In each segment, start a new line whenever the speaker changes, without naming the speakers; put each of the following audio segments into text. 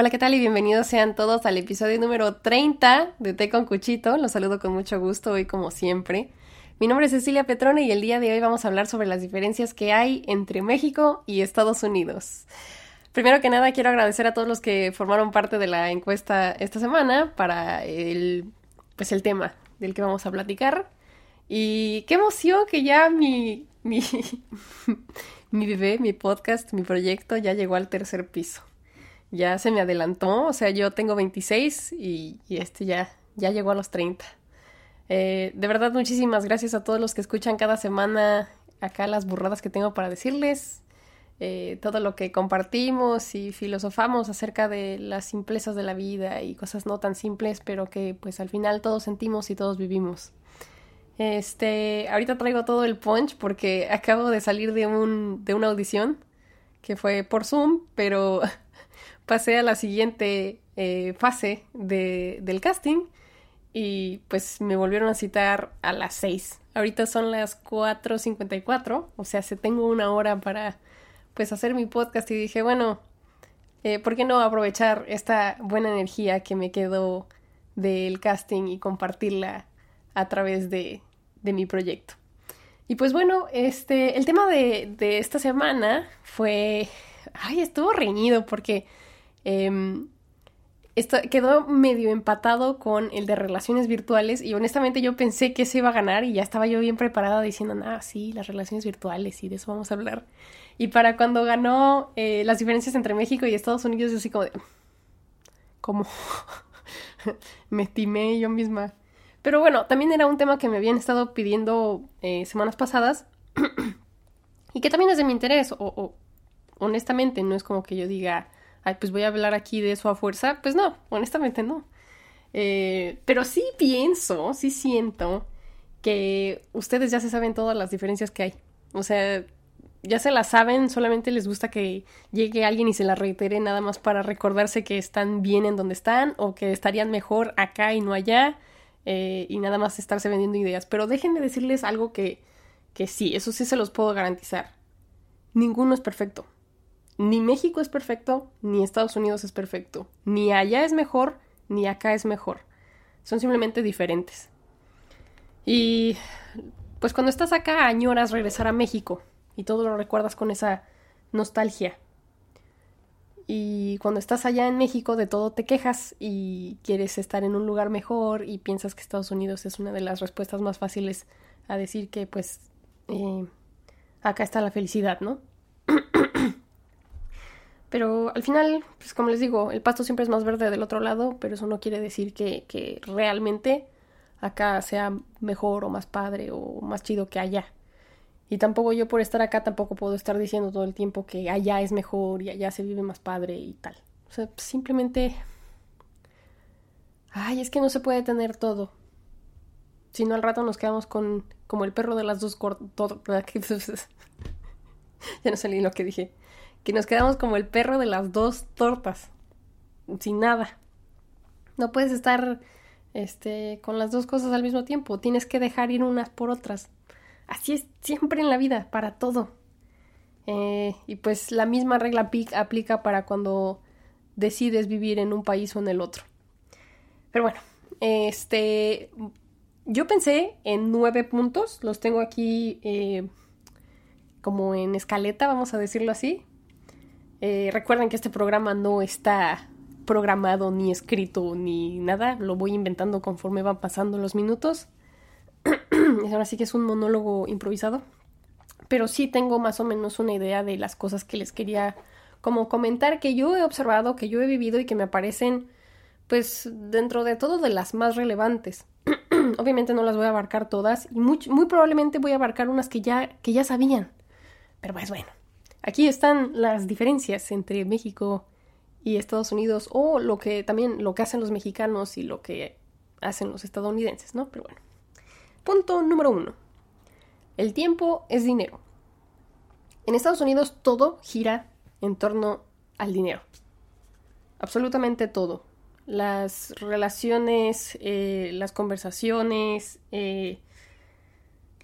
Hola, ¿qué tal? Y bienvenidos sean todos al episodio número 30 de Té con Cuchito. Los saludo con mucho gusto hoy como siempre. Mi nombre es Cecilia Petrone y el día de hoy vamos a hablar sobre las diferencias que hay entre México y Estados Unidos. Primero que nada quiero agradecer a todos los que formaron parte de la encuesta esta semana para el, pues el tema del que vamos a platicar. Y qué emoción que ya mi, mi, mi bebé, mi podcast, mi proyecto ya llegó al tercer piso ya se me adelantó, o sea, yo tengo 26 y, este ya, ya llegó a los 30. Eh, de verdad, muchísimas gracias a todos los que escuchan cada semana acá las burradas que tengo para decirles, eh, todo lo que compartimos y filosofamos acerca de las simplezas de la vida y cosas no tan simples, pero que pues al final todos sentimos y todos vivimos. Este, ahorita traigo todo el punch porque acabo de salir de un de una audición que fue por Zoom, pero pasé a la siguiente eh, fase de, del casting y pues me volvieron a citar a las 6. Ahorita son las 4.54, o sea, se tengo una hora para pues hacer mi podcast y dije, bueno, eh, ¿por qué no aprovechar esta buena energía que me quedó del casting y compartirla a través de, de mi proyecto? Y pues bueno, este, el tema de, de esta semana fue, ay, estuvo reñido porque Em, esto quedó medio empatado con el de relaciones virtuales y honestamente yo pensé que se iba a ganar y ya estaba yo bien preparada diciendo, ah, sí, las relaciones virtuales y de eso vamos a hablar. Y para cuando ganó eh, las diferencias entre México y Estados Unidos, yo así como de, ¿cómo? me estimé yo misma. Pero bueno, también era un tema que me habían estado pidiendo eh, semanas pasadas y que también es de mi interés, o honestamente no es como que yo diga, pues voy a hablar aquí de eso a fuerza. Pues no, honestamente no. Eh, pero sí pienso, sí siento que ustedes ya se saben todas las diferencias que hay. O sea, ya se las saben, solamente les gusta que llegue alguien y se la reitere nada más para recordarse que están bien en donde están o que estarían mejor acá y no allá eh, y nada más estarse vendiendo ideas. Pero déjenme decirles algo que, que sí, eso sí se los puedo garantizar. Ninguno es perfecto. Ni México es perfecto, ni Estados Unidos es perfecto. Ni allá es mejor, ni acá es mejor. Son simplemente diferentes. Y pues cuando estás acá añoras regresar a México y todo lo recuerdas con esa nostalgia. Y cuando estás allá en México de todo te quejas y quieres estar en un lugar mejor y piensas que Estados Unidos es una de las respuestas más fáciles a decir que pues eh, acá está la felicidad, ¿no? Pero al final, pues como les digo, el pasto siempre es más verde del otro lado, pero eso no quiere decir que, realmente acá sea mejor o más padre o más chido que allá. Y tampoco yo por estar acá tampoco puedo estar diciendo todo el tiempo que allá es mejor y allá se vive más padre y tal. O sea, simplemente... Ay, es que no se puede tener todo. Si no al rato nos quedamos con como el perro de las dos cortas... ya no salí lo que dije que nos quedamos como el perro de las dos tortas, sin nada. No puedes estar este, con las dos cosas al mismo tiempo, tienes que dejar ir unas por otras. Así es siempre en la vida, para todo. Eh, y pues la misma regla aplica para cuando decides vivir en un país o en el otro. Pero bueno, este, yo pensé en nueve puntos, los tengo aquí eh, como en escaleta, vamos a decirlo así. Eh, recuerden que este programa no está programado ni escrito ni nada, lo voy inventando conforme van pasando los minutos. Ahora sí que es un monólogo improvisado, pero sí tengo más o menos una idea de las cosas que les quería como comentar que yo he observado, que yo he vivido y que me aparecen pues dentro de todo de las más relevantes. Obviamente no las voy a abarcar todas y muy, muy probablemente voy a abarcar unas que ya, que ya sabían. Pero pues bueno, Aquí están las diferencias entre México y Estados Unidos o lo que también lo que hacen los mexicanos y lo que hacen los estadounidenses, ¿no? Pero bueno. Punto número uno. El tiempo es dinero. En Estados Unidos todo gira en torno al dinero. Absolutamente todo. Las relaciones, eh, las conversaciones. Eh,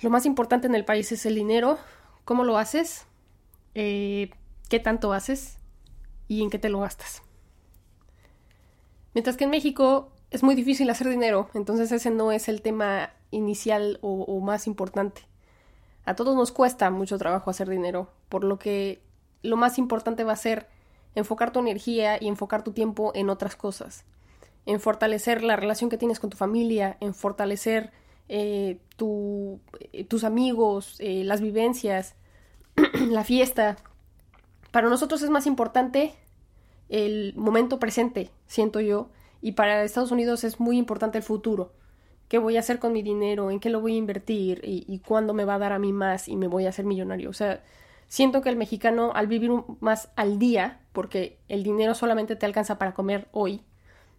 lo más importante en el país es el dinero. ¿Cómo lo haces? Eh, qué tanto haces y en qué te lo gastas. Mientras que en México es muy difícil hacer dinero, entonces ese no es el tema inicial o, más importante. A todos nos cuesta mucho trabajo hacer dinero, por lo que lo más importante va a ser enfocar tu energía y enfocar tu tiempo en otras cosas, en fortalecer la relación que tienes con tu familia, en fortalecer eh, eh, tus amigos, las vivencias, la fiesta. Para nosotros es más importante el momento presente, siento yo, y para Estados Unidos es muy importante el futuro. ¿Qué voy a hacer con mi dinero? ¿En qué lo voy a invertir? ¿Y, cuándo me va a dar a mí más y me voy a hacer millonario? O sea, siento que el mexicano al vivir más al día, porque el dinero solamente te alcanza para comer hoy,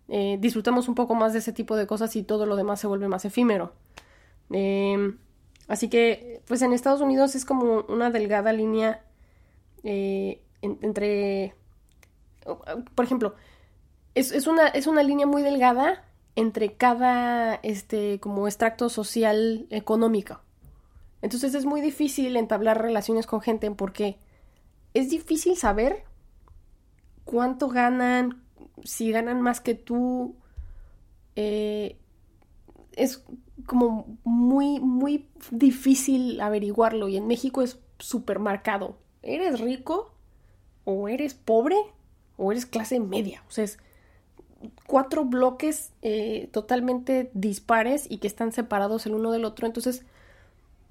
eh, disfrutamos un poco más de ese tipo de cosas y todo lo demás se vuelve más efímero. Em, así que, pues en Estados Unidos es como una delgada línea eh, entre, por ejemplo, es, una, es una línea muy delgada entre cada, este, como extracto social económico. Entonces es muy difícil entablar relaciones con gente porque es difícil saber cuánto ganan, si ganan más que tú. Eh, es como muy, muy difícil averiguarlo y en México es súper marcado. ¿Eres rico? ¿O eres pobre? ¿O eres clase media? O sea, es cuatro bloques eh, totalmente dispares y que están separados el uno del otro. Entonces,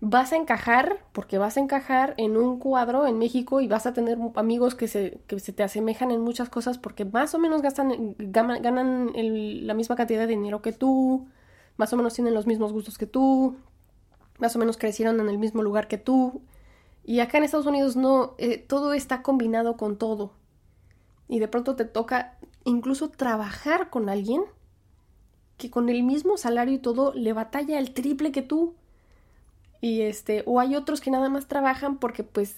vas a encajar, porque vas a encajar en un cuadro en México y vas a tener amigos que se, que se te asemejan en muchas cosas porque más o menos gastan, ganan, la misma cantidad de dinero que tú, más o menos tienen los mismos gustos que tú, más o menos crecieron en el mismo lugar que tú. Y acá en Estados Unidos no, eh, todo está combinado con todo. Y de pronto te toca incluso trabajar con alguien que con el mismo salario y todo le batalla el triple que tú y este, o hay otros que nada más trabajan porque pues,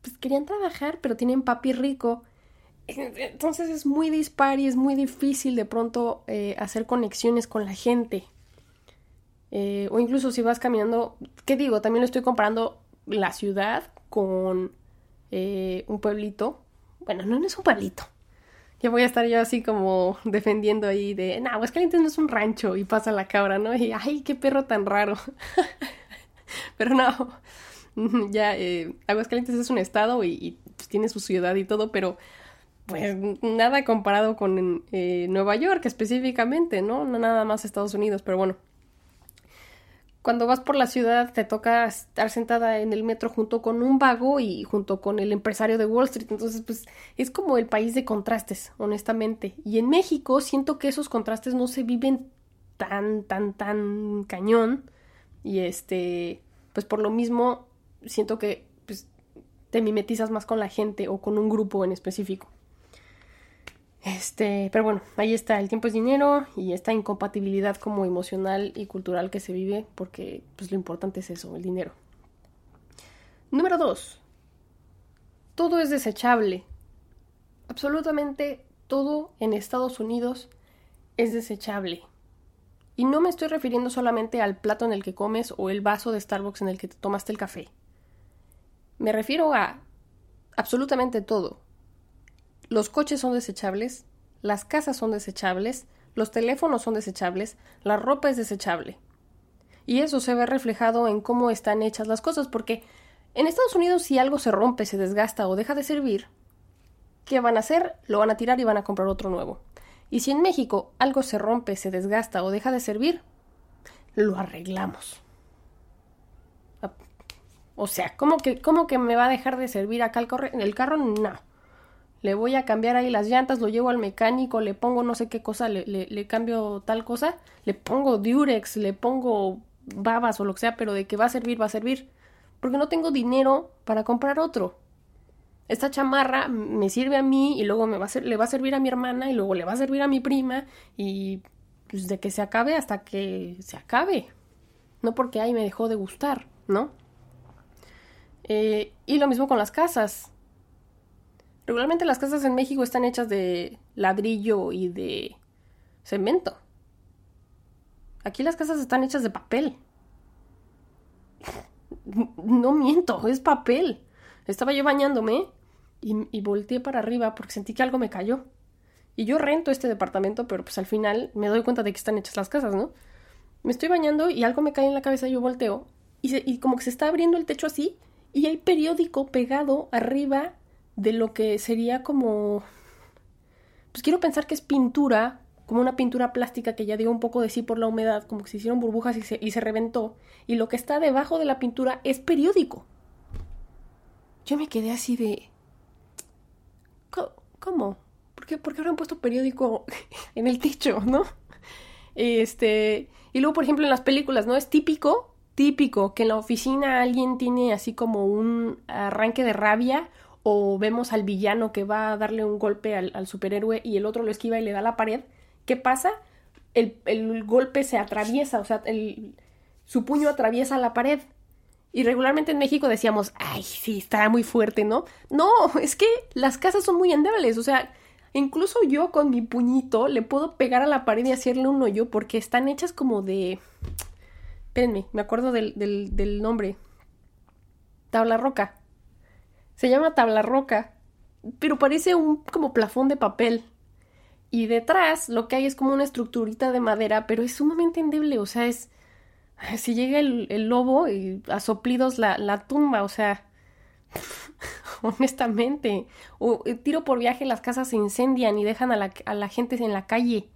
pues querían trabajar, pero tienen papi rico. Entonces es muy dispar y es muy difícil de pronto eh, hacer conexiones con la gente. Eh, o incluso si vas caminando, ¿qué digo? También lo estoy comparando la ciudad con eh, un pueblito. Bueno, no, es un pueblito. Ya voy a estar yo así como defendiendo ahí de, no, Aguascalientes no es un rancho y pasa la cabra, ¿no? Y, ay, qué perro tan raro. Pero no, ya eh, Aguascalientes es un estado y, pues, tiene su ciudad y todo, pero pues nada comparado con eh, Nueva York específicamente, ¿no? Nada más Estados Unidos, pero bueno. Cuando vas por la ciudad te toca estar sentada en el metro junto con un vago y junto con el empresario de Wall Street. Entonces, pues es como el país de contrastes, honestamente. Y en México siento que esos contrastes no se viven tan, tan, tan cañón. Y este, pues por lo mismo siento que pues, te mimetizas más con la gente o con un grupo en específico. Este, pero bueno, ahí está, el tiempo es dinero y esta incompatibilidad como emocional y cultural que se vive, porque pues lo importante es eso, el dinero. Número dos, todo es desechable. Absolutamente todo en Estados Unidos es desechable. Y no me estoy refiriendo solamente al plato en el que comes o el vaso de Starbucks en el que te tomaste el café. Me refiero a absolutamente todo. Los coches son desechables, las casas son desechables, los teléfonos son desechables, la ropa es desechable. Y eso se ve reflejado en cómo están hechas las cosas, porque en Estados Unidos si algo se rompe, se desgasta o deja de servir, ¿qué van a hacer? Lo van a tirar y van a comprar otro nuevo. Y si en México algo se rompe, se desgasta o deja de servir, lo arreglamos. O sea, ¿cómo que, cómo que me va a dejar de servir acá el, el carro? No. Le voy a cambiar ahí las llantas, lo llevo al mecánico, le pongo no sé qué cosa, le, le, cambio tal cosa, le pongo Durex, le pongo babas o lo que sea, pero de que va a servir, va a servir. Porque no tengo dinero para comprar otro esta chamarra me sirve a mí y luego me va a ser, le va a servir a mi hermana y luego le va a servir a mi prima y pues de que se acabe hasta que se acabe. No porque ahí me dejó de gustar, ¿no? Eh, y lo mismo con las casas. Regularmente las casas en México están hechas de ladrillo y de cemento. Aquí las casas están hechas de papel. No miento, es papel. Estaba yo bañándome y, volteé para arriba porque sentí que algo me cayó. Y yo rento este departamento, pero pues al final me doy cuenta de que están hechas las casas, ¿no? Me estoy bañando y algo me cae en la cabeza y yo volteo. Y, y como que se está abriendo el techo así y hay periódico pegado arriba de lo que sería como... Pues quiero pensar que es pintura, como una pintura plástica que ya dio un poco de sí por la humedad, como que se hicieron burbujas y se, y se reventó. Y lo que está debajo de la pintura es periódico. Yo me quedé así de... ¿Cómo? ¿Por qué, ¿Por qué habrán puesto periódico en el techo, no? Este... Y luego, por ejemplo, en las películas, ¿no? Es típico, típico, que en la oficina alguien tiene así como un arranque de rabia o vemos al villano que va a darle un golpe al, superhéroe y el otro lo esquiva y le da la pared. ¿Qué pasa? El, el golpe se atraviesa, o sea, el, su puño atraviesa la pared. Y regularmente en México decíamos, ay, sí, estará muy fuerte, ¿no? No, es que las casas son muy endebles, o sea, incluso yo con mi puñito le puedo pegar a la pared y hacerle un hoyo porque están hechas como de... Espérenme, me acuerdo del, del nombre. Tabla roca. Se llama tabla roca, pero parece un como plafón de papel. Y detrás lo que hay es como una estructurita de madera, pero es sumamente endeble, o sea, es si llega el, lobo y a soplidos la, la tumba, o sea, honestamente, o eh, tiro por viaje las casas se incendian y dejan a la, a la gente en la calle.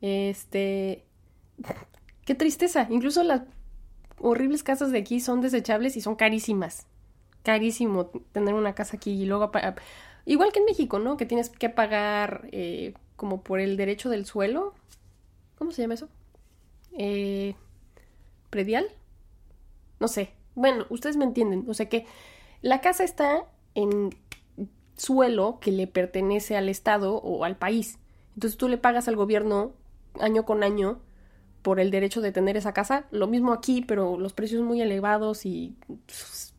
Este, qué tristeza, incluso las horribles casas de aquí son desechables y son carísimas. Carísimo tener una casa aquí y luego... Igual que en México, ¿no? Que tienes que pagar eh, como por el derecho del suelo. ¿Cómo se llama eso? Eh, predial. No sé. Bueno, ustedes me entienden. O sea que la casa está en suelo que le pertenece al Estado o al país. Entonces tú le pagas al gobierno año con año por el derecho de tener esa casa. Lo mismo aquí, pero los precios muy elevados y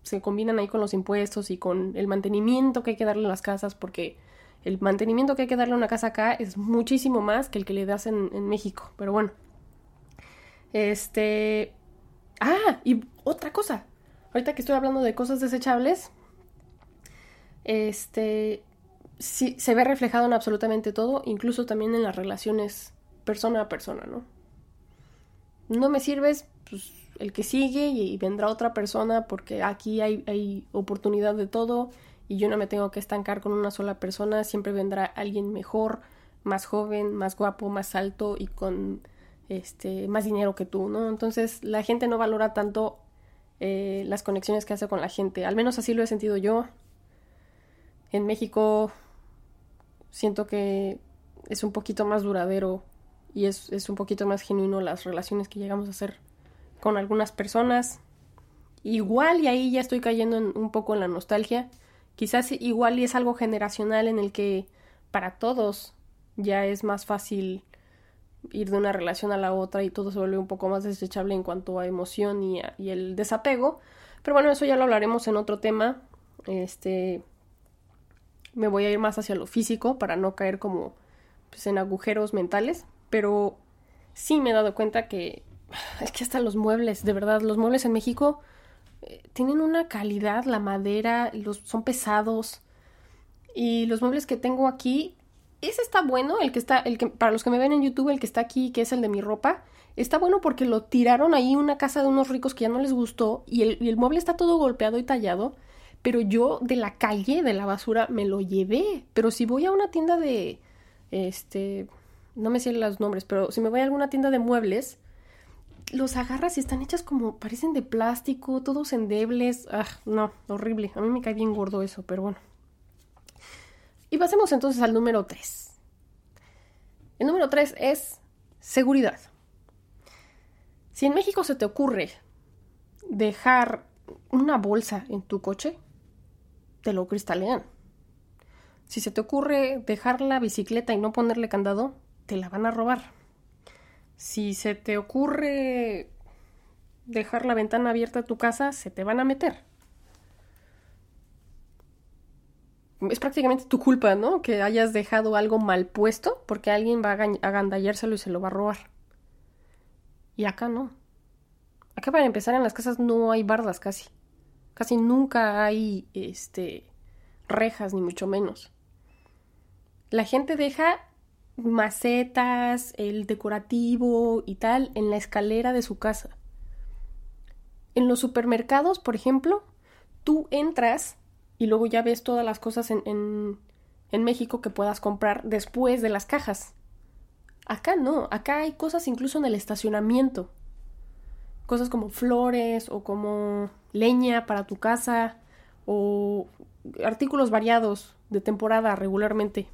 se combinan ahí con los impuestos y con el mantenimiento que hay que darle a las casas, porque el mantenimiento que hay que darle a una casa acá es muchísimo más que el que le das en, México. Pero bueno. Este. Ah, y otra cosa. Ahorita que estoy hablando de cosas desechables, este, sí, se ve reflejado en absolutamente todo, incluso también en las relaciones persona a persona, ¿no? No me sirves, pues el que sigue y, vendrá otra persona porque aquí hay, oportunidad de todo y yo no me tengo que estancar con una sola persona, siempre vendrá alguien mejor, más joven, más guapo, más alto y con este, más dinero que tú, ¿no? Entonces la gente no valora tanto eh, las conexiones que hace con la gente. Al menos así lo he sentido yo. En México siento que es un poquito más duradero y es, es un poquito más genuino las relaciones que llegamos a hacer con algunas personas. Igual y ahí ya estoy cayendo un poco en la nostalgia. Quizás igual y es algo generacional en el que para todos ya es más fácil ir de una relación a la otra y todo se vuelve un poco más desechable en cuanto a emoción y, y el desapego. Pero bueno, eso ya lo hablaremos en otro tema. Este me voy a ir más hacia lo físico para no caer como pues, en agujeros mentales, pero sí me he dado cuenta que es que hasta los muebles, de verdad, los muebles en México eh, tienen una calidad, la madera, los son pesados y los muebles que tengo aquí ese está bueno, el que está, el que, para los que me ven en YouTube, el que está aquí, que es el de mi ropa, está bueno porque lo tiraron ahí una casa de unos ricos que ya no les gustó y el, y el mueble está todo golpeado y tallado, pero yo de la calle, de la basura, me lo llevé. Pero si voy a una tienda de, este, no me sé los nombres, pero si me voy a alguna tienda de muebles, los agarras y están hechas como, parecen de plástico, todos endebles. Ah, no, horrible. A mí me cae bien gordo eso, pero bueno. Y pasemos entonces al número 3. El número 3 es seguridad. Si en México se te ocurre dejar una bolsa en tu coche, te lo cristalean. Si se te ocurre dejar la bicicleta y no ponerle candado, te la van a robar. Si se te ocurre dejar la ventana abierta de tu casa, se te van a meter. es prácticamente tu culpa, ¿no? Que hayas dejado algo mal puesto porque alguien va a agandallárselo y se lo va a robar. Y acá no. Acá para empezar en las casas no hay bardas casi. Casi nunca hay este rejas ni mucho menos. La gente deja macetas, el decorativo y tal en la escalera de su casa. En los supermercados, por ejemplo, tú entras y luego ya ves todas las cosas en, en, en México que puedas comprar después de las cajas. Acá no, acá hay cosas incluso en el estacionamiento. Cosas como flores o como leña para tu casa o artículos variados de temporada regularmente.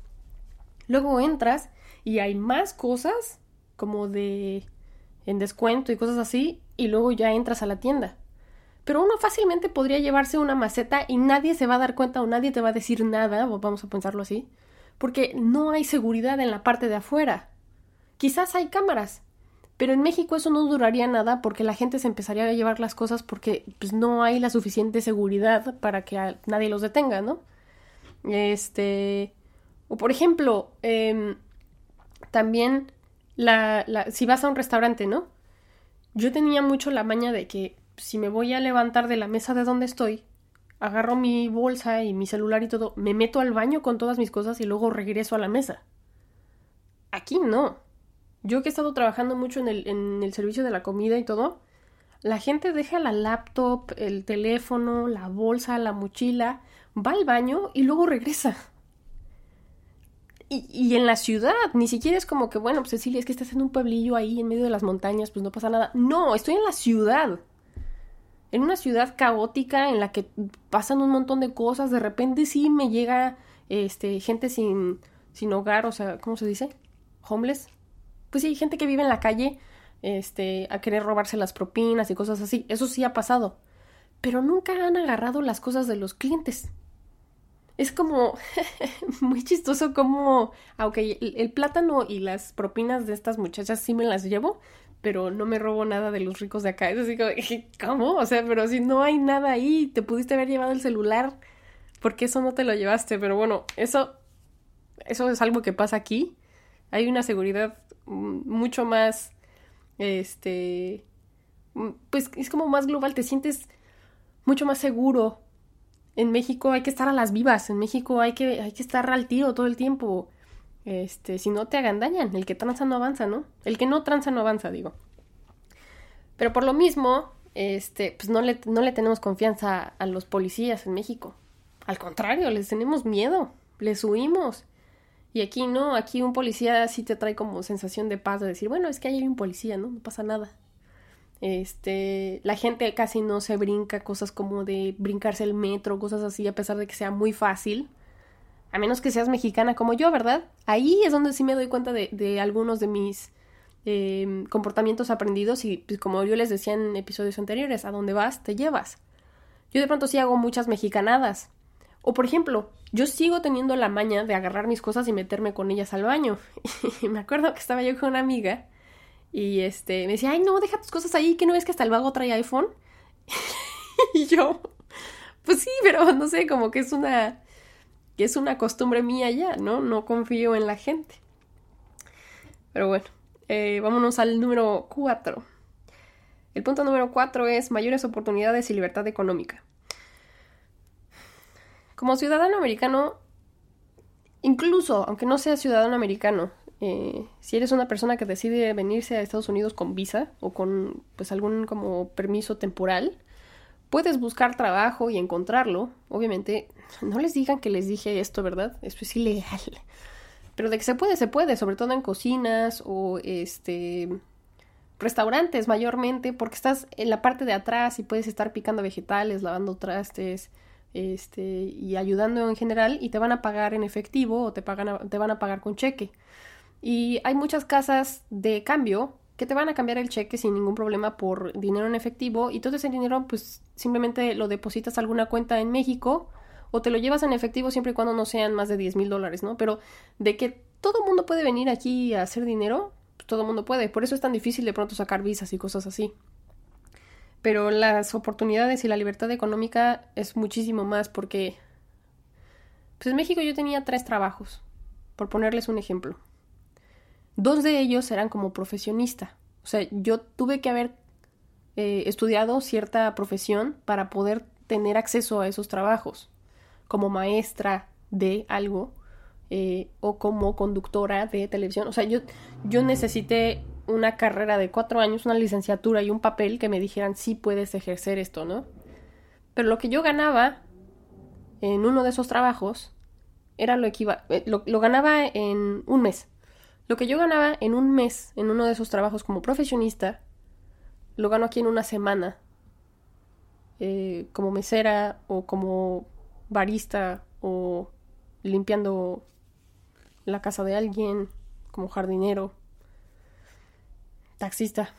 Luego entras y hay más cosas como de en descuento y cosas así y luego ya entras a la tienda. Pero uno fácilmente podría llevarse una maceta y nadie se va a dar cuenta o nadie te va a decir nada, vamos a pensarlo así, porque no hay seguridad en la parte de afuera. Quizás hay cámaras, pero en México eso no duraría nada porque la gente se empezaría a llevar las cosas porque pues, no hay la suficiente seguridad para que nadie los detenga, ¿no? Este. O por ejemplo, em, también la, la, si vas a un restaurante, ¿no? Yo tenía mucho la maña de que si me voy a levantar de la mesa de donde estoy, agarro mi bolsa y mi celular y todo, me meto al baño con todas mis cosas y luego regreso a la mesa. Aquí no. Yo que he estado trabajando mucho en el, en el servicio de la comida y todo, la gente deja la laptop, el teléfono, la bolsa, la mochila, va al baño y luego regresa. Y, en la ciudad, ni siquiera es como que, bueno, pues Cecilia, es que estás en un pueblillo ahí en medio de las montañas, pues no pasa nada. No, estoy en la ciudad. En una ciudad caótica en la que pasan un montón de cosas, de repente sí me llega este gente sin, sin hogar, o sea, ¿cómo se dice? Homeless, pues sí, gente que vive en la calle, este, a querer robarse las propinas y cosas así. Eso sí ha pasado. Pero nunca han agarrado las cosas de los clientes. Es como muy chistoso como, aunque el, plátano y las propinas de estas muchachas sí me las llevo, pero no me robo nada de los ricos de acá. Es así como, ¿cómo? O sea, pero si no hay nada ahí, te pudiste haber llevado el celular, porque eso no te lo llevaste? Pero bueno, eso, eso es algo que pasa aquí. Hay una seguridad mucho más, este, pues es como más global, te sientes mucho más seguro. En México hay que estar a las vivas, en México hay que, hay que estar al tiro todo el tiempo. Este, si no te agandañan, el que tranza no avanza, ¿no? El que no tranza no avanza, digo. Pero por lo mismo, este, pues no le, no le tenemos confianza a los policías en México. Al contrario, les tenemos miedo, les huimos. Y aquí no, aquí un policía sí te trae como sensación de paz, de decir, bueno, es que ahí hay un policía, ¿no? No pasa nada. Este, la gente casi no se brinca cosas como de brincarse el metro, cosas así, a pesar de que sea muy fácil. A menos que seas mexicana como yo, ¿verdad? Ahí es donde sí me doy cuenta de, algunos de mis eh, comportamientos aprendidos y pues, como yo les decía en episodios anteriores, a dónde vas, te llevas. Yo de pronto sí hago muchas mexicanadas. O por ejemplo, yo sigo teniendo la maña de agarrar mis cosas y meterme con ellas al baño. Y me acuerdo que estaba yo con una amiga y este me decía, ay no, deja tus cosas ahí, que no ves que hasta el vago trae iPhone. y yo, pues sí, pero no sé, como que es una que es una costumbre mía ya, ¿no? No confío en la gente. Pero bueno, eh, vámonos al número 4. El punto número 4 es mayores oportunidades y libertad económica. Como ciudadano americano, incluso aunque no seas ciudadano americano, eh, si eres una persona que decide venirse a Estados Unidos con visa o con pues algún como permiso temporal, puedes buscar trabajo y encontrarlo. Obviamente, no les digan que les dije esto, ¿verdad? Esto es ilegal. Pero de que se puede, se puede, sobre todo en cocinas o este restaurantes mayormente, porque estás en la parte de atrás y puedes estar picando vegetales, lavando trastes, este, y ayudando en general y te van a pagar en efectivo o te, pagan te van a pagar con cheque. Y hay muchas casas de cambio que te van a cambiar el cheque sin ningún problema por dinero en efectivo y todo ese dinero pues simplemente lo depositas a alguna cuenta en México o te lo llevas en efectivo siempre y cuando no sean más de 10 mil dólares, ¿no? Pero de que todo el mundo puede venir aquí a hacer dinero, pues, todo el mundo puede. Por eso es tan difícil de pronto sacar visas y cosas así pero las oportunidades y la libertad económica es muchísimo más porque pues en México yo tenía tres trabajos, por ponerles un ejemplo. Dos de ellos eran como profesionista, o sea, yo tuve que haber eh, estudiado cierta profesión para poder tener acceso a esos trabajos, como maestra de algo, eh, o como conductora de televisión. O sea, yo, yo necesité una carrera de cuatro años, una licenciatura y un papel que me dijeran sí puedes ejercer esto, ¿no? Pero lo que yo ganaba en uno de esos trabajos era lo eh, lo, lo ganaba en un mes. Lo que yo ganaba en un mes en uno de esos trabajos como profesionista, lo gano aquí en una semana. Eh, como mesera o como barista o limpiando la casa de alguien, como jardinero, taxista.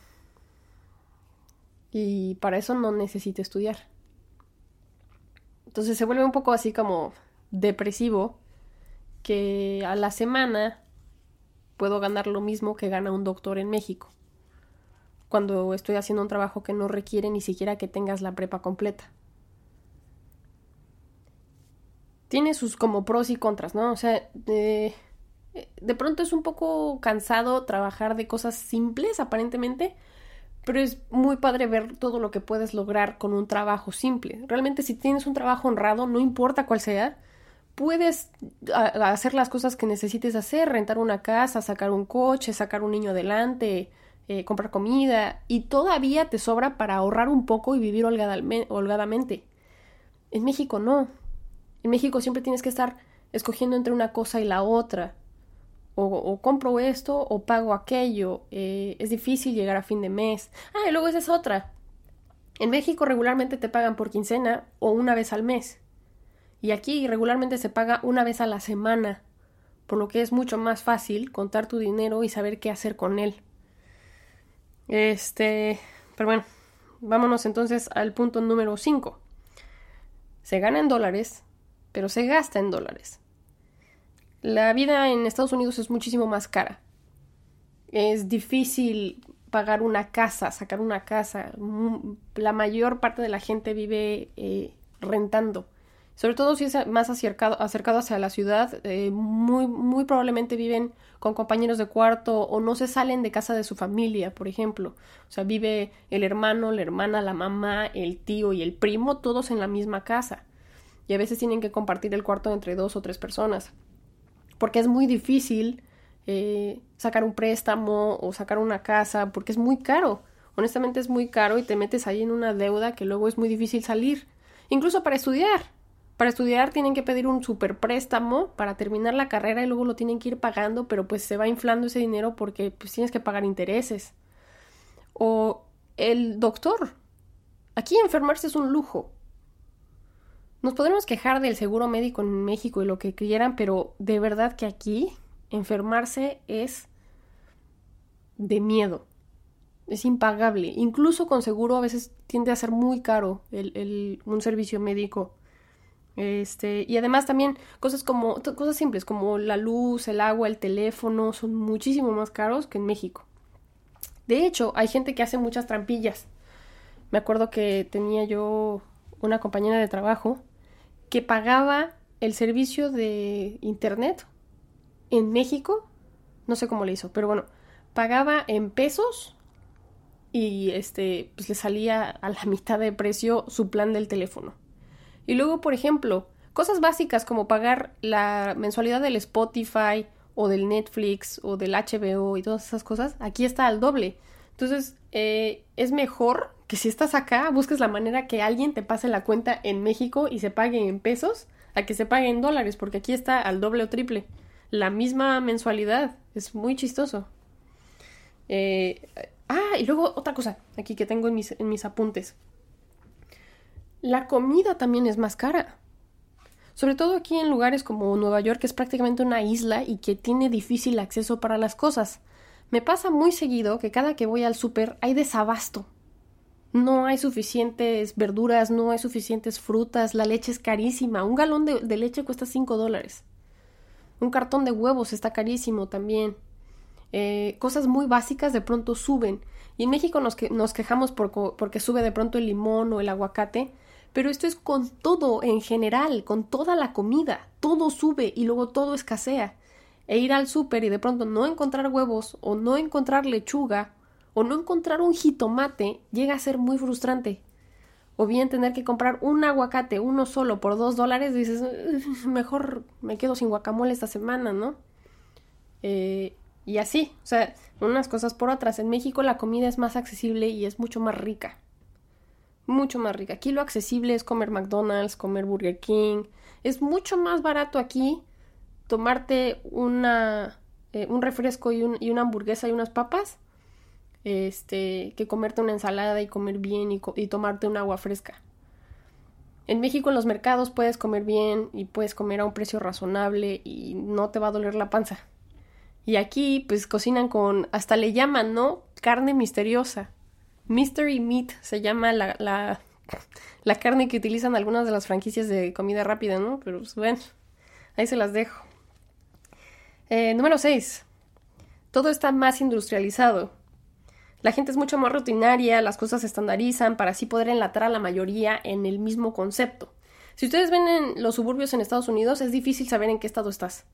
Y para eso no necesito estudiar. Entonces se vuelve un poco así como depresivo que a la semana puedo ganar lo mismo que gana un doctor en México, cuando estoy haciendo un trabajo que no requiere ni siquiera que tengas la prepa completa. Tiene sus como pros y contras, ¿no? O sea, de, de pronto es un poco cansado trabajar de cosas simples, aparentemente, pero es muy padre ver todo lo que puedes lograr con un trabajo simple. Realmente si tienes un trabajo honrado, no importa cuál sea, puedes hacer las cosas que necesites hacer, rentar una casa, sacar un coche, sacar un niño adelante, eh, comprar comida, y todavía te sobra para ahorrar un poco y vivir holgadamente. En México no. En México siempre tienes que estar escogiendo entre una cosa y la otra. O, compro esto o pago aquello. Eh, es difícil llegar a fin de mes. Ah, y luego esa es otra. En México regularmente te pagan por quincena o una vez al mes. Y aquí regularmente se paga una vez a la semana, por lo que es mucho más fácil contar tu dinero y saber qué hacer con él. Este, pero bueno, vámonos entonces al punto número 5. Se gana en dólares, pero se gasta en dólares. La vida en Estados Unidos es muchísimo más cara. Es difícil pagar una casa, sacar una casa. La mayor parte de la gente vive eh, rentando sobre todo si es más acercado, acercado hacia la ciudad, eh, muy, muy probablemente viven con compañeros de cuarto o no se salen de casa de su familia, por ejemplo. O sea, vive el hermano, la hermana, la mamá, el tío y el primo, todos en la misma casa. Y a veces tienen que compartir el cuarto entre dos o tres personas. Porque es muy difícil eh, sacar un préstamo o sacar una casa, porque es muy caro. Honestamente es muy caro y te metes ahí en una deuda que luego es muy difícil salir. Incluso para estudiar. Para estudiar tienen que pedir un super préstamo para terminar la carrera y luego lo tienen que ir pagando, pero pues se va inflando ese dinero porque pues tienes que pagar intereses. O el doctor. Aquí enfermarse es un lujo. Nos podemos quejar del seguro médico en México y lo que quieran, pero de verdad que aquí enfermarse es de miedo. Es impagable. Incluso con seguro a veces tiende a ser muy caro el, un servicio médico. Este, y además también cosas como cosas simples como la luz, el agua, el teléfono son muchísimo más caros que en México. De hecho, hay gente que hace muchas trampillas. Me acuerdo que tenía yo una compañera de trabajo que pagaba el servicio de internet en México, no sé cómo le hizo, pero bueno, pagaba en pesos y este pues le salía a la mitad de precio su plan del teléfono. Y luego, por ejemplo, cosas básicas como pagar la mensualidad del Spotify o del Netflix o del HBO y todas esas cosas, aquí está al doble. Entonces, eh, es mejor que si estás acá, busques la manera que alguien te pase la cuenta en México y se pague en pesos a que se pague en dólares, porque aquí está al doble o triple. La misma mensualidad. Es muy chistoso. Eh, ah, y luego otra cosa aquí que tengo en mis, en mis apuntes la comida también es más cara. Sobre todo aquí en lugares como Nueva York, que es prácticamente una isla y que tiene difícil acceso para las cosas. Me pasa muy seguido que cada que voy al súper hay desabasto. No hay suficientes verduras, no hay suficientes frutas, la leche es carísima. Un galón de, leche cuesta 5 dólares. Un cartón de huevos está carísimo también. Eh, cosas muy básicas de pronto suben. Y en México nos, nos quejamos porque sube de pronto el limón o el aguacate, pero esto es con todo en general, con toda la comida. Todo sube y luego todo escasea. E ir al súper y de pronto no encontrar huevos o no encontrar lechuga o no encontrar un jitomate llega a ser muy frustrante. o bien tener que comprar un aguacate, uno solo, por dos dólares, dices, mejor me quedo sin guacamole esta semana, ¿no? Eh, y así, o sea, unas cosas por otras. En México la comida es más accesible y es mucho más rica. Mucho más rica. Aquí lo accesible es comer McDonald's, comer Burger King. Es mucho más barato aquí tomarte una, eh, un refresco y, y una hamburguesa y unas papas este, que comerte una ensalada y comer bien y, y tomarte un agua fresca. En México en los mercados puedes comer bien y puedes comer a un precio razonable y no te va a doler la panza. Y aquí pues cocinan con, hasta le llaman, ¿no? Carne misteriosa. Mystery meat se llama la, la, la carne que utilizan algunas de las franquicias de comida rápida, ¿no? Pero pues bueno, ahí se las dejo. Eh, número 6. Todo está más industrializado. La gente es mucho más rutinaria, las cosas se estandarizan para así poder enlatar a la mayoría en el mismo concepto. Si ustedes ven en los suburbios en Estados Unidos, es difícil saber en qué estado estás.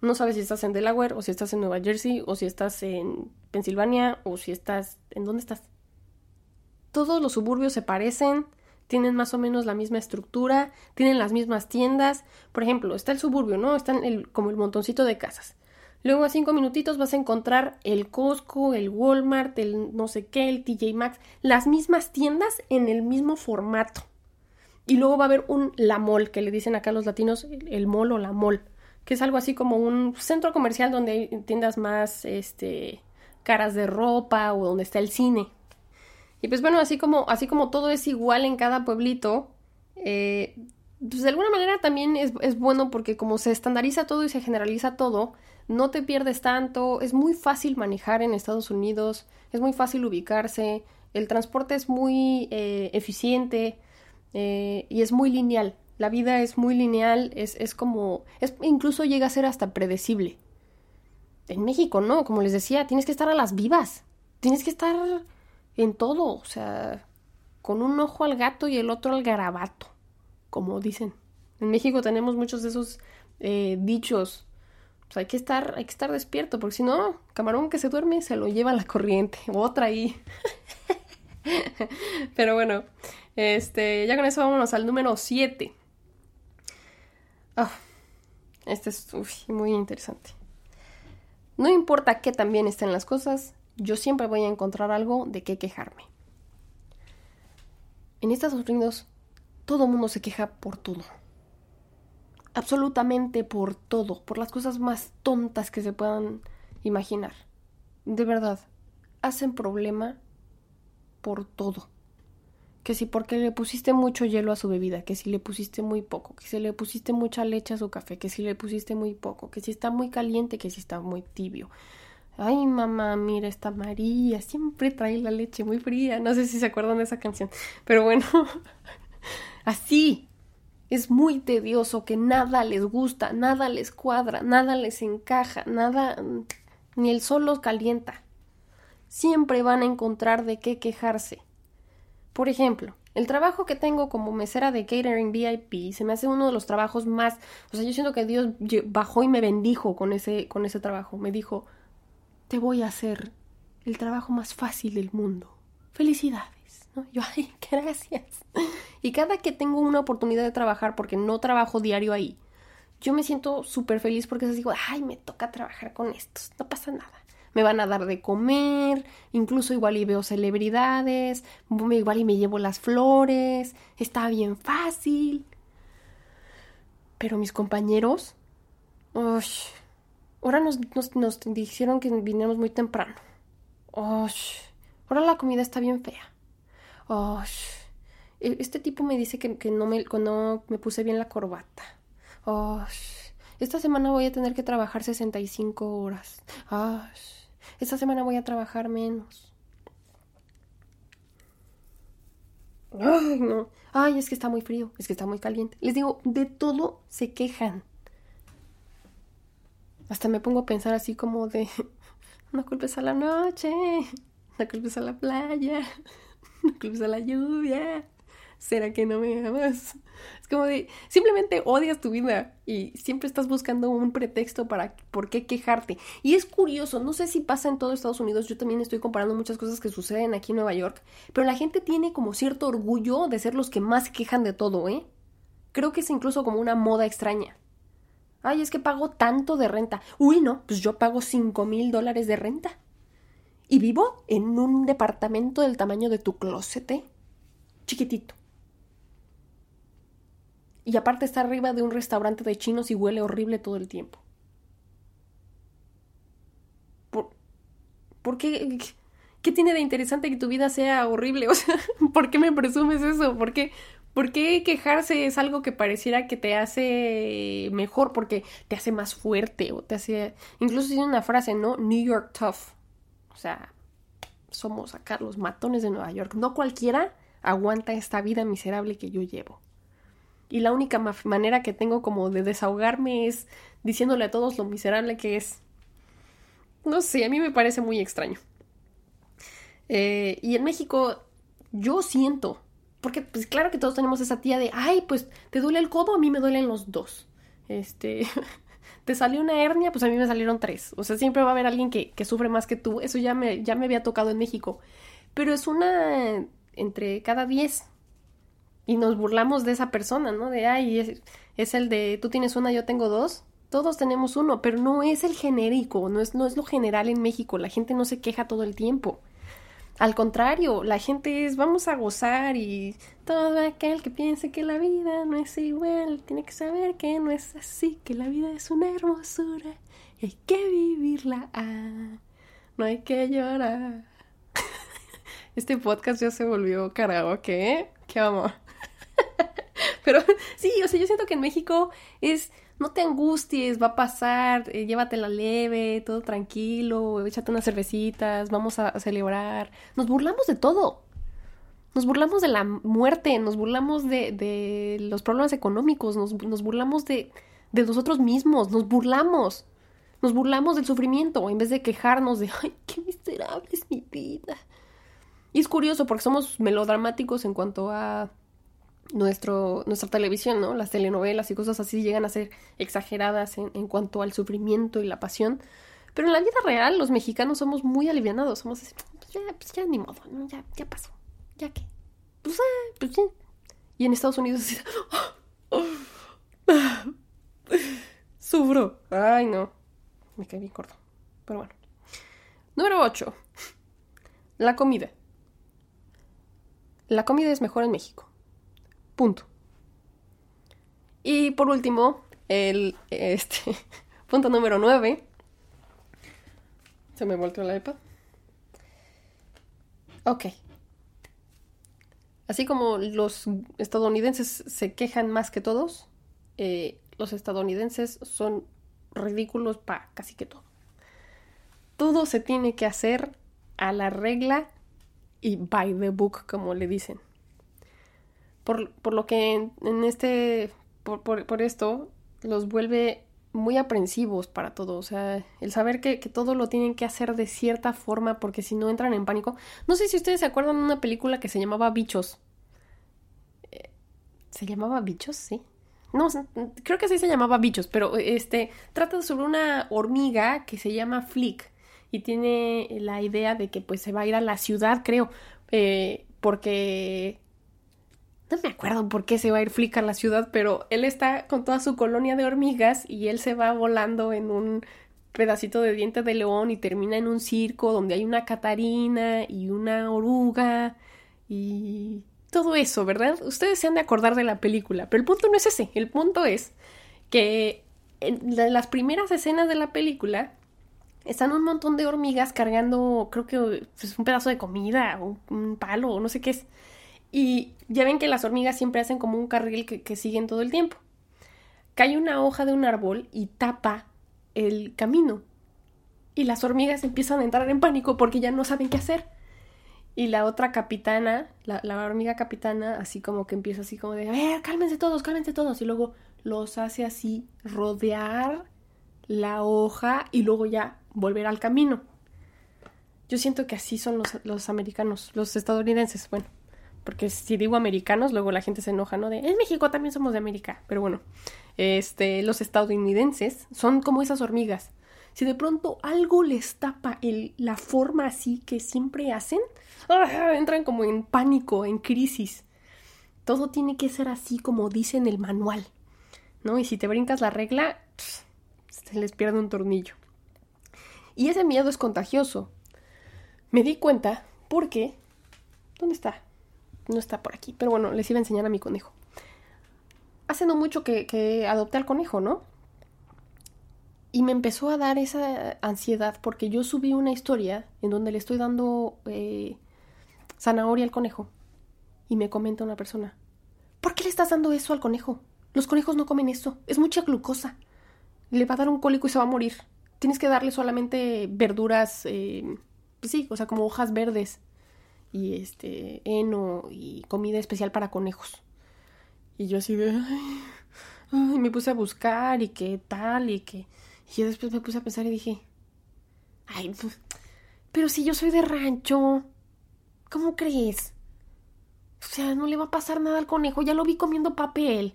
No sabes si estás en Delaware o si estás en Nueva Jersey o si estás en Pensilvania o si estás... ¿En dónde estás? Todos los suburbios se parecen, tienen más o menos la misma estructura, tienen las mismas tiendas. Por ejemplo, está el suburbio, ¿no? Están el, como el montoncito de casas. Luego a cinco minutitos vas a encontrar el Costco, el Walmart, el no sé qué, el TJ Maxx, las mismas tiendas en el mismo formato. Y luego va a haber un La Mall, que le dicen acá los latinos el mall o la mall, que es algo así como un centro comercial donde hay tiendas más este caras de ropa o donde está el cine. Y pues bueno, así como, así como todo es igual en cada pueblito, eh, pues de alguna manera también es, es bueno porque como se estandariza todo y se generaliza todo, no te pierdes tanto, es muy fácil manejar en Estados Unidos, es muy fácil ubicarse, el transporte es muy eh, eficiente eh, y es muy lineal. La vida es muy lineal, es, es como, es, incluso llega a ser hasta predecible. En México, ¿no? Como les decía, tienes que estar a las vivas, tienes que estar en todo, o sea, con un ojo al gato y el otro al garabato, como dicen. En México tenemos muchos de esos eh, dichos pues hay que estar, hay que estar despierto, porque si no, camarón que se duerme se lo lleva la corriente. Otra ahí. Pero bueno, este, ya con eso vámonos al número 7. Ah, este es muy interesante. No importa qué también estén las cosas, yo siempre voy a encontrar algo de qué quejarme. En Estados Unidos, todo mundo se queja por todo absolutamente por todo, por las cosas más tontas que se puedan imaginar. De verdad, hacen problema por todo. Que si porque le pusiste mucho hielo a su bebida, que si le pusiste muy poco, que si le pusiste mucha leche a su café, que si le pusiste muy poco, que si está muy caliente, que si está muy tibio. Ay, mamá, mira esta María, siempre trae la leche muy fría. No sé si se acuerdan de esa canción, pero bueno, así, es muy tedioso, que nada les gusta, nada les cuadra, nada les encaja, nada, mm, ni el sol los calienta. Siempre van a encontrar de qué quejarse. Por ejemplo, el trabajo que tengo como mesera de catering VIP se me hace uno de los trabajos más, o sea, yo siento que Dios bajó y me bendijo con ese con ese trabajo. Me dijo, "Te voy a hacer el trabajo más fácil del mundo. Felicidades." Yo, ay, gracias. Y cada que tengo una oportunidad de trabajar, porque no trabajo diario ahí, yo me siento súper feliz porque digo, ay, me toca trabajar con estos, no pasa nada. Me van a dar de comer, incluso igual y veo celebridades, igual y me llevo las flores, está bien fácil. Pero mis compañeros, uy, ahora nos, nos, dijeron que viniéramos muy temprano. Uy, ahora la comida está bien fea oh, este tipo me dice que, no, me, no me puse bien la corbata. Oh, esta semana voy a tener que trabajar 65 horas. Oh, esta semana voy a trabajar menos. Ay, no. Ay, es que está muy frío, es que está muy caliente. Les digo, de todo se quejan. Hasta me pongo a pensar así como de, no culpes a la noche, no culpes a la playa. no culpes a la lluvia. ¿Será que no me amas? Es como de, simplemente odias tu vida y siempre estás buscando un pretexto para por qué quejarte. Y es curioso, no sé si pasa en todo Estados Unidos, yo también estoy comparando muchas cosas que suceden aquí en Nueva York, pero la gente tiene como cierto orgullo de ser los que más quejan de todo, ¿eh? Creo que es incluso como una moda extraña. Ay, es que pago tanto de renta. Uy, no, pues yo pago cinco mil dólares de renta. Y vivo en un departamento del tamaño de tu closet, ¿eh? Chiquitito. Y aparte está arriba de un restaurante de chinos y huele horrible todo el tiempo. ¿Por, ¿por qué? ¿Qué tiene de interesante que tu vida sea horrible? O sea, ¿por qué me presumes eso? ¿Por qué, ¿Por qué quejarse es algo que pareciera que te hace mejor? Porque te hace más fuerte o te hace... Incluso tiene una frase, ¿no? New York Tough. O sea, somos acá los matones de Nueva York. No cualquiera aguanta esta vida miserable que yo llevo y la única manera que tengo como de desahogarme es diciéndole a todos lo miserable que es. No sé, a mí me parece muy extraño. Eh, y en México yo siento, porque pues claro que todos tenemos esa tía de, ay, pues te duele el codo, a mí me duelen los dos. Este, te salió una hernia, pues a mí me salieron tres. O sea, siempre va a haber alguien que, que sufre más que tú. Eso ya me, ya me había tocado en México. Pero es una entre cada diez y nos burlamos de esa persona, ¿no? De, ay, es, el de, tú tienes una, yo tengo dos. Todos tenemos uno, pero no es el genérico, no es, no es lo general en México. La gente no se queja todo el tiempo. Al contrario, la gente es, vamos a gozar y todo aquel que piense que la vida no es igual, tiene que saber que no es así, que la vida es una hermosura y hay que vivirla. Ah, no hay que llorar. Este podcast ya se volvió karaoke, ¿eh? ¿Qué amor. Pero sí, o sea, yo siento que en México es no te angusties, va a pasar, eh, llévatela leve, todo tranquilo, échate unas cervecitas, vamos a, celebrar. Nos burlamos de todo. Nos burlamos de la muerte, nos burlamos de, de los problemas económicos, nos, nos burlamos de, de nosotros mismos, nos burlamos. Nos burlamos del sufrimiento en vez de quejarnos de, ay, qué miserable es mi vida. Y es curioso porque somos melodramáticos en cuanto a nuestro, nuestra televisión, ¿no? Las telenovelas y cosas así llegan a ser exageradas en, en, cuanto al sufrimiento y la pasión. Pero en la vida real los mexicanos somos muy alivianados, somos así, pues ya, pues ya ni modo, ¿no? ya, ya pasó, ya que, pues, eh, pues sí. Y en Estados Unidos así, sufro, ay no, me caí bien corto, pero bueno. Número 8. La comida. La comida es mejor en México. Punto. Y por último, el este punto número 9. Se me volteó el iPad. Ok. Así como los estadounidenses se quejan más que todos, eh, los estadounidenses son ridículos para casi que todo. Todo se tiene que hacer a la regla y by the book, como le dicen. Por, por lo que en, este, por, por, esto, los vuelve muy aprensivos para todo. O sea, el saber que, que, todo lo tienen que hacer de cierta forma porque si no entran en pánico. No sé si ustedes se acuerdan de una película que se llamaba Bichos. Eh, ¿Se llamaba Bichos? Sí. No, creo que sí se llamaba Bichos, pero este trata sobre una hormiga que se llama Flick y tiene la idea de que pues se va a ir a la ciudad, creo, eh, porque no me acuerdo por qué se va a ir Flick a la ciudad, pero él está con toda su colonia de hormigas y él se va volando en un pedacito de diente de león y termina en un circo donde hay una catarina y una oruga y todo eso, ¿verdad? Ustedes se han de acordar de la película, pero el punto no es ese, el punto es que en las primeras escenas de la película están un montón de hormigas cargando, creo que es pues, un pedazo de comida o un palo o no sé qué es. Y ya ven que las hormigas siempre hacen como un carril que, siguen todo el tiempo. Cae una hoja de un árbol y tapa el camino. Y las hormigas empiezan a entrar en pánico porque ya no saben qué hacer. Y la otra capitana, la, hormiga capitana, así como que empieza así como de, ver, cálmense todos, cálmense todos. Y luego los hace así rodear la hoja y luego ya volver al camino. Yo siento que así son los, los americanos, los estadounidenses, bueno, porque si digo americanos, luego la gente se enoja, ¿no? De, en México también somos de América, pero bueno, este, los estadounidenses son como esas hormigas. Si de pronto algo les tapa el, la forma así que siempre hacen, ¡ah! entran como en pánico, en crisis. Todo tiene que ser así como dice en el manual, ¿no? Y si te brincas la regla, se les pierde un tornillo. Y ese miedo es contagioso. Me di cuenta porque... ¿Dónde está? No está por aquí, pero bueno, les iba a enseñar a mi conejo. Hace no mucho que, adopté al conejo, ¿no? Y me empezó a dar esa ansiedad porque yo subí una historia en donde le estoy dando eh, zanahoria al conejo. Y me comenta una persona, ¿por qué le estás dando eso al conejo? Los conejos no comen eso, es mucha glucosa. Le va a dar un cólico y se va a morir. Tienes que darle solamente verduras, eh, pues sí, o sea, como hojas verdes y este heno y comida especial para conejos. Y yo así de ay, me puse a buscar y qué tal y que y yo después me puse a pensar y dije, ay, pues, pero si yo soy de rancho, ¿cómo crees? O sea, no le va a pasar nada al conejo, ya lo vi comiendo papel.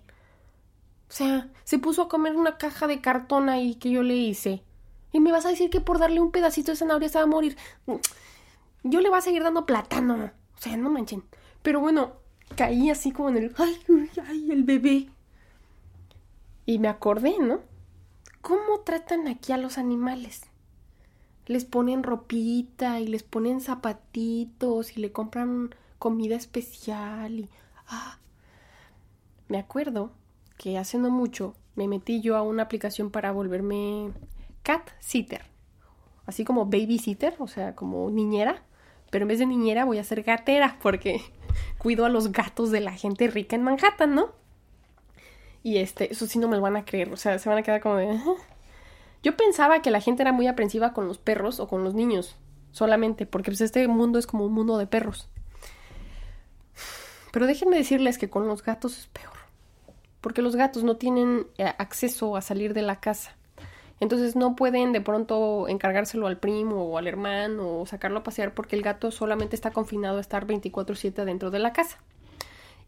O sea, se puso a comer una caja de cartón ahí que yo le hice. Y me vas a decir que por darle un pedacito de zanahoria se va a morir. Yo le voy a seguir dando plátano. O sea, no manchen. Pero bueno, caí así como en el. ¡Ay, ay, el bebé! Y me acordé, ¿no? ¿Cómo tratan aquí a los animales? Les ponen ropita y les ponen zapatitos y le compran comida especial y. ¡Ah! Me acuerdo que hace no mucho me metí yo a una aplicación para volverme cat sitter. Así como baby sitter, o sea, como niñera. Pero en vez de niñera voy a ser gatera porque cuido a los gatos de la gente rica en Manhattan, ¿no? Y este, eso sí no me lo van a creer, o sea, se van a quedar como de... Yo pensaba que la gente era muy aprensiva con los perros o con los niños, solamente, porque pues este mundo es como un mundo de perros. Pero déjenme decirles que con los gatos es peor, porque los gatos no tienen eh, acceso a salir de la casa. Entonces no pueden de pronto encargárselo al primo o al hermano o sacarlo a pasear porque el gato solamente está confinado a estar 24/7 dentro de la casa.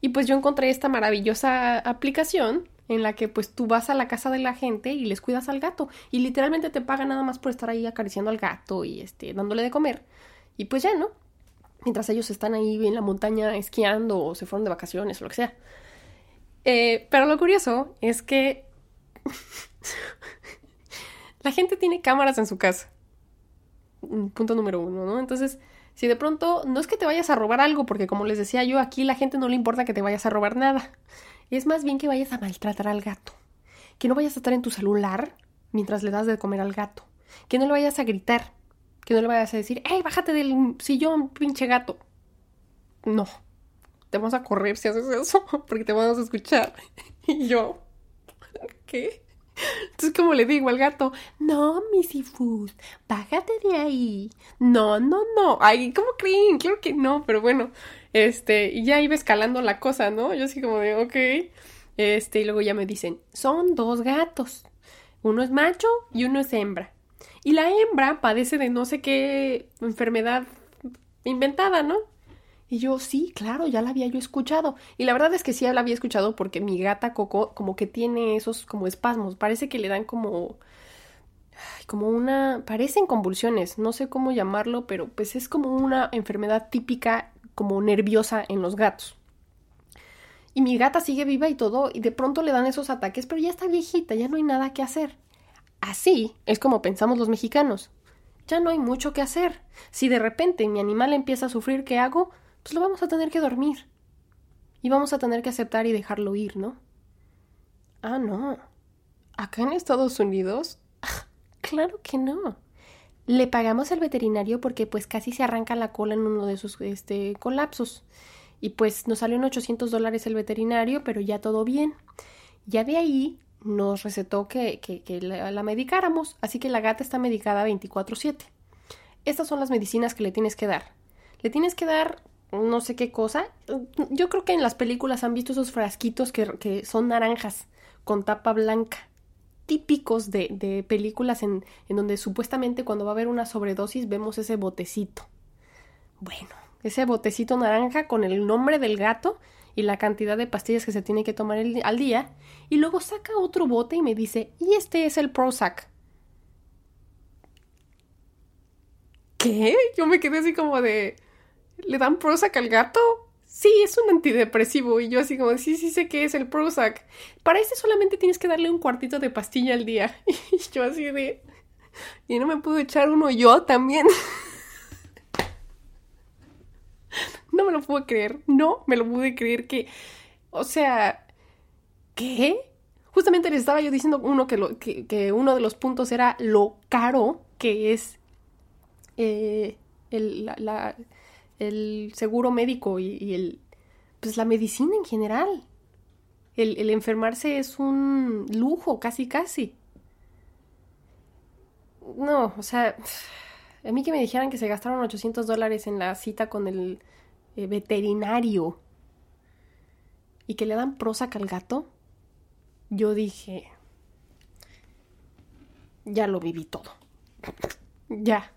Y pues yo encontré esta maravillosa aplicación en la que pues tú vas a la casa de la gente y les cuidas al gato y literalmente te pagan nada más por estar ahí acariciando al gato y este dándole de comer. Y pues ya, ¿no? Mientras ellos están ahí en la montaña esquiando o se fueron de vacaciones o lo que sea. Eh, pero lo curioso es que la gente tiene cámaras en su casa. Punto número uno, ¿no? Entonces, si de pronto no es que te vayas a robar algo, porque como les decía yo, aquí la gente no le importa que te vayas a robar nada. Es más bien que vayas a maltratar al gato. Que no vayas a estar en tu celular mientras le das de comer al gato. Que no le vayas a gritar. Que no le vayas a decir, ¡Ey, bájate del sillón, pinche gato! No. Te vamos a correr si haces eso, porque te vamos a escuchar. y yo, ¿qué? Entonces, como le digo al gato, no, Misifus, bájate de ahí. No, no, no. Ay, ¿cómo creen? Claro que no, pero bueno, este, y ya iba escalando la cosa, ¿no? Yo así como de, ok. Este, y luego ya me dicen, son dos gatos. Uno es macho y uno es hembra. Y la hembra padece de no sé qué enfermedad inventada, ¿no? Y yo, sí, claro, ya la había yo escuchado. Y la verdad es que sí la había escuchado porque mi gata Coco como que tiene esos como espasmos. Parece que le dan como... como una... parecen convulsiones, no sé cómo llamarlo, pero pues es como una enfermedad típica como nerviosa en los gatos. Y mi gata sigue viva y todo, y de pronto le dan esos ataques, pero ya está viejita, ya no hay nada que hacer. Así es como pensamos los mexicanos. Ya no hay mucho que hacer. Si de repente mi animal empieza a sufrir, ¿qué hago? Pues lo vamos a tener que dormir. Y vamos a tener que aceptar y dejarlo ir, ¿no? Ah, no. ¿Acá en Estados Unidos? claro que no. Le pagamos al veterinario porque pues casi se arranca la cola en uno de sus este, colapsos. Y pues nos salió en 800 dólares el veterinario, pero ya todo bien. Ya de ahí nos recetó que, que, la, la, medicáramos, así que la gata está medicada 24/7. Estas son las medicinas que le tienes que dar. Le tienes que dar no sé qué cosa. Yo creo que en las películas han visto esos frasquitos que, son naranjas con tapa blanca, típicos de, de películas en, en, donde supuestamente cuando va a haber una sobredosis vemos ese botecito. Bueno, ese botecito naranja con el nombre del gato y la cantidad de pastillas que se tiene que tomar al día, y luego saca otro bote y me dice, y este es el Prozac. ¿Qué? Yo me quedé así como de, ¿le dan Prozac al gato? Sí, es un antidepresivo. Y yo así como, sí, sí sé que es el Prozac. Para este solamente tienes que darle un cuartito de pastilla al día. Y yo así de... Y no me puedo echar uno yo también. No me lo puedo creer. No me lo pude creer que... O sea... ¿Qué? Justamente les estaba yo diciendo uno que, lo, que, uno de los puntos era lo caro que es eh, el, la, el seguro médico y, el, pues la medicina en general. El, el, enfermarse es un lujo, casi, casi. No, o sea, a mí que me dijeran que se gastaron 800 dólares en la cita con el eh, veterinario y que le dan prosa al gato, yo dije, ya lo viví todo. ya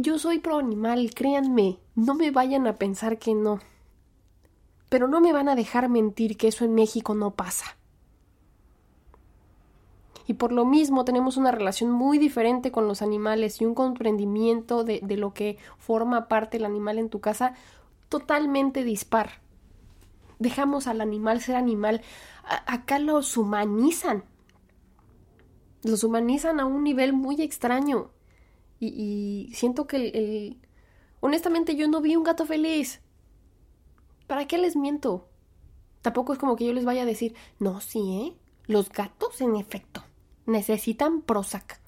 yo soy pro animal, créanme, no me vayan a pensar que no. Pero no me van a dejar mentir que eso en México no pasa. Y por lo mismo tenemos una relación muy diferente con los animales y un comprendimiento de, de lo que forma parte el animal en tu casa totalmente dispar. Dejamos al animal ser animal. acá los humanizan. Los humanizan a un nivel muy extraño. Y, siento que el, Honestamente yo no vi un gato feliz. ¿Para qué les miento? Tampoco es como que yo les vaya a decir, no, sí, ¿eh? Los gatos, en efecto, necesitan Prozac.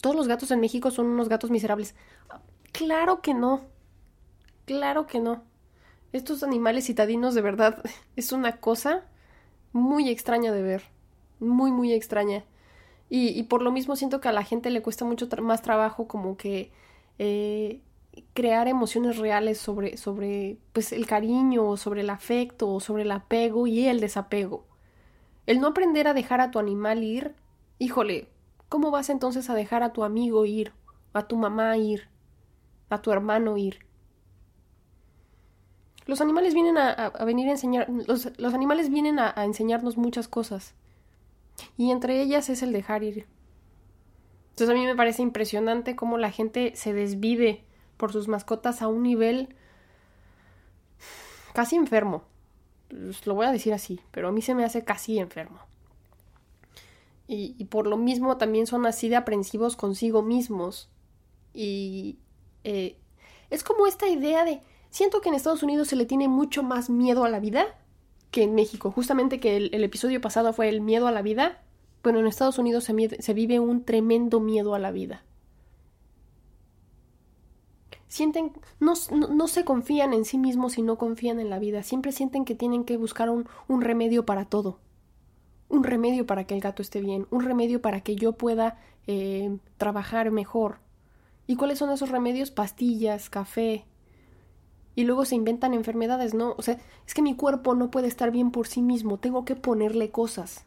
Todos los gatos en México son unos gatos miserables. Claro que no. Claro que no. Estos animales citadinos de verdad es una cosa muy extraña de ver. Muy, muy extraña. Y, por lo mismo siento que a la gente le cuesta mucho más trabajo como que eh, crear emociones reales sobre, sobre pues, el cariño, sobre el afecto, sobre el apego y el desapego. El no aprender a dejar a tu animal ir, híjole, ¿cómo vas entonces a dejar a tu amigo ir, a tu mamá ir, a tu hermano ir? Los animales vienen a, venir a enseñar, los, los animales vienen a enseñarnos muchas cosas. Y entre ellas es el dejar ir. Entonces a mí me parece impresionante cómo la gente se desvive por sus mascotas a un nivel casi enfermo. Pues, lo voy a decir así, pero a mí se me hace casi enfermo. Y, por lo mismo también son así de aprensivos consigo mismos. Y eh, es como esta idea de, siento que en Estados Unidos se le tiene mucho más miedo a la vida que en México. Justamente que el, episodio pasado fue el miedo a la vida. Bueno, en Estados Unidos se, vive un tremendo miedo a la vida. Sienten, no, no, se confían en sí mismos y no confían en la vida. Siempre sienten que tienen que buscar un, un remedio para todo. Un remedio para que el gato esté bien. Un remedio para que yo pueda eh, trabajar mejor. ¿Y cuáles son esos remedios? Pastillas, café, y luego se inventan enfermedades, ¿no? O sea, es que mi cuerpo no puede estar bien por sí mismo, tengo que ponerle cosas.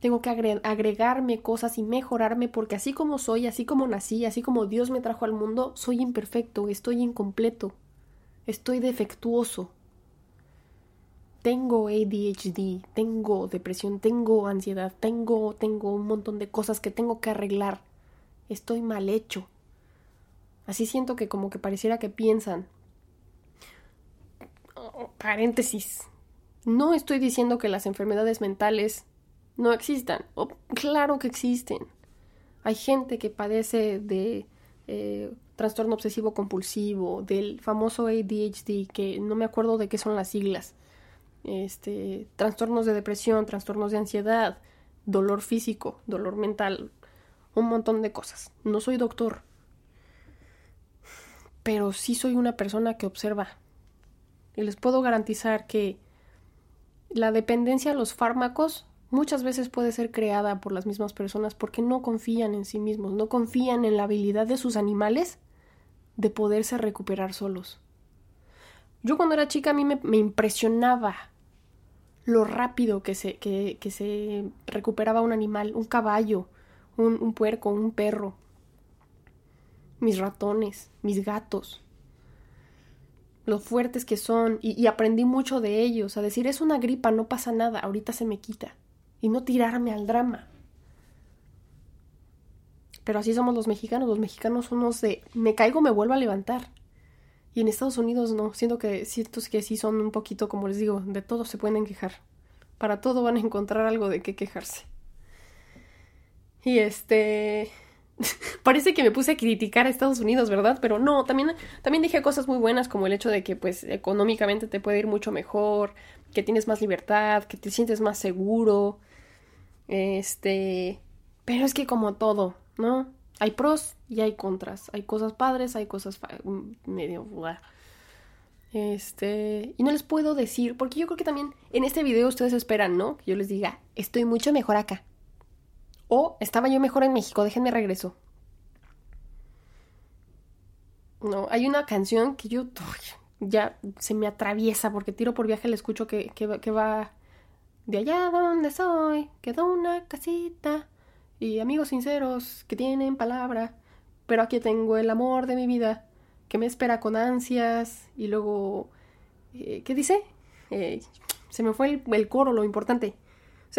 Tengo que agregarme cosas y mejorarme porque así como soy, así como nací, así como Dios me trajo al mundo, soy imperfecto, estoy incompleto, estoy defectuoso. Tengo ADHD, tengo depresión, tengo ansiedad, tengo, tengo un montón de cosas que tengo que arreglar. Estoy mal hecho. Así siento que como que pareciera que piensan. paréntesis. No estoy diciendo que las enfermedades mentales no existan. claro que existen. Hay gente que padece de eh, trastorno obsesivo compulsivo, del famoso ADHD, que no me acuerdo de qué son las siglas. Este, trastornos de depresión, trastornos de ansiedad, dolor físico, dolor mental, un montón de cosas. No soy doctor, pero sí soy una persona que observa. Y les puedo garantizar que la dependencia a los fármacos muchas veces puede ser creada por las mismas personas porque no confían en sí mismos, no confían en la habilidad de sus animales de poderse recuperar solos. Yo cuando era chica a mí me, impresionaba lo rápido que se, que, se recuperaba un animal, un caballo, un puerco, un perro mis ratones, mis gatos. lo fuertes que son y, aprendí mucho de ellos, a decir es una gripa, no pasa nada, ahorita se me quita y no tirarme al drama. Pero así somos los mexicanos, los mexicanos somos de me caigo, me vuelvo a levantar. Y en Estados Unidos no, siento que siento que sí son un poquito, como les digo, de todo se pueden quejar. Para todo van a encontrar algo de qué quejarse. Y este parece que me puse a criticar a Estados Unidos, ¿verdad? Pero no, también, también dije cosas muy buenas como el hecho de que pues económicamente te puede ir mucho mejor, que tienes más libertad, que te sientes más seguro. Este, pero es que como todo, ¿no? Hay pros y hay contras, hay cosas padres, hay cosas medio Este, y no les puedo decir, porque yo creo que también en este video ustedes esperan, ¿no? Que yo les diga, estoy mucho mejor acá. O estaba yo mejor en México, déjenme regreso. No, hay una canción que yo ya se me atraviesa porque tiro por viaje le escucho que, que, va de allá donde soy, quedó una casita y amigos sinceros que tienen palabra, pero aquí tengo el amor de mi vida que me espera con ansias y luego, eh, ¿qué dice? Eh, se me fue el coro, lo importante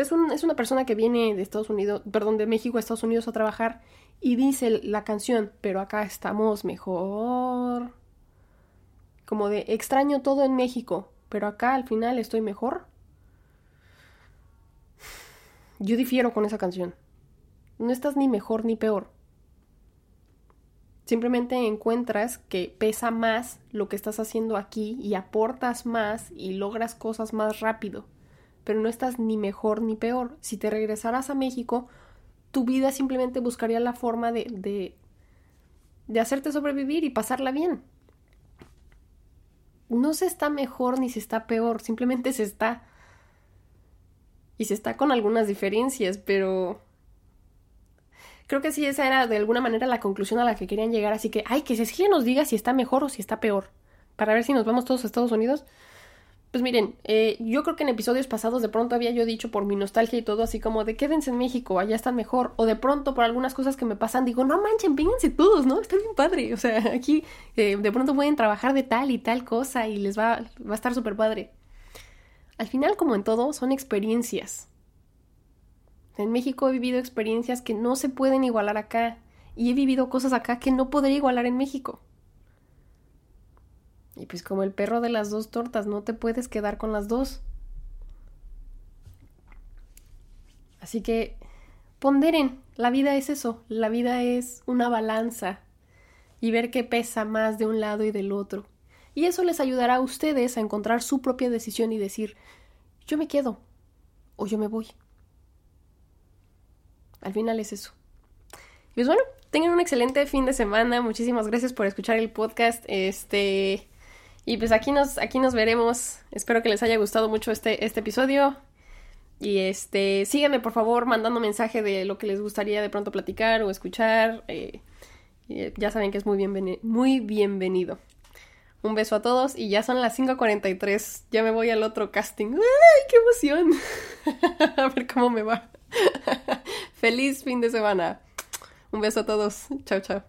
es, es una persona que viene de Estados Unidos, perdón, de México a Estados Unidos a trabajar y dice la canción, pero acá estamos mejor. Como de extraño todo en México, pero acá al final estoy mejor. Yo difiero con esa canción. No estás ni mejor ni peor. Simplemente encuentras que pesa más lo que estás haciendo aquí y aportas más y logras cosas más rápido pero no estás ni mejor ni peor. Si te regresaras a México, tu vida simplemente buscaría la forma de, de, de hacerte sobrevivir y pasarla bien. No se está mejor ni se está peor, simplemente se está. Y se está con algunas diferencias, pero creo que sí, esa era de alguna manera la conclusión a la que querían llegar. Así que, ay, que Cecilia nos diga si está mejor o si está peor. Para ver si nos vamos todos a Estados Unidos. Pues miren, eh, yo creo que en episodios pasados de pronto había yo dicho por mi nostalgia y todo así como de quédense en México, allá están mejor. O de pronto por algunas cosas que me pasan digo, no manchen, vénganse todos, ¿no? Está bien padre. O sea, aquí eh, de pronto pueden trabajar de tal y tal cosa y les va, va a estar súper padre. Al final, como en todo, son experiencias. En México he vivido experiencias que no se pueden igualar acá. Y he vivido cosas acá que no podría igualar en México. Y pues como el perro de las dos tortas, no te puedes quedar con las dos. Así que ponderen, la vida es eso, la vida es una balanza y ver qué pesa más de un lado y del otro. Y eso les ayudará a ustedes a encontrar su propia decisión y decir, yo me quedo o yo me voy. Al final es eso. Y pues bueno, tengan un excelente fin de semana. Muchísimas gracias por escuchar el podcast. Este, y pues aquí nos, aquí nos veremos. Espero que les haya gustado mucho este, este episodio. Y este, síganme por favor mandando mensaje de lo que les gustaría de pronto platicar o escuchar. Eh, ya saben que es muy, muy bienvenido. Un beso a todos y ya son las 5.43. Ya me voy al otro casting. ¡Ay, qué emoción! a ver cómo me va. Feliz fin de semana. Un beso a todos. Chao, chao.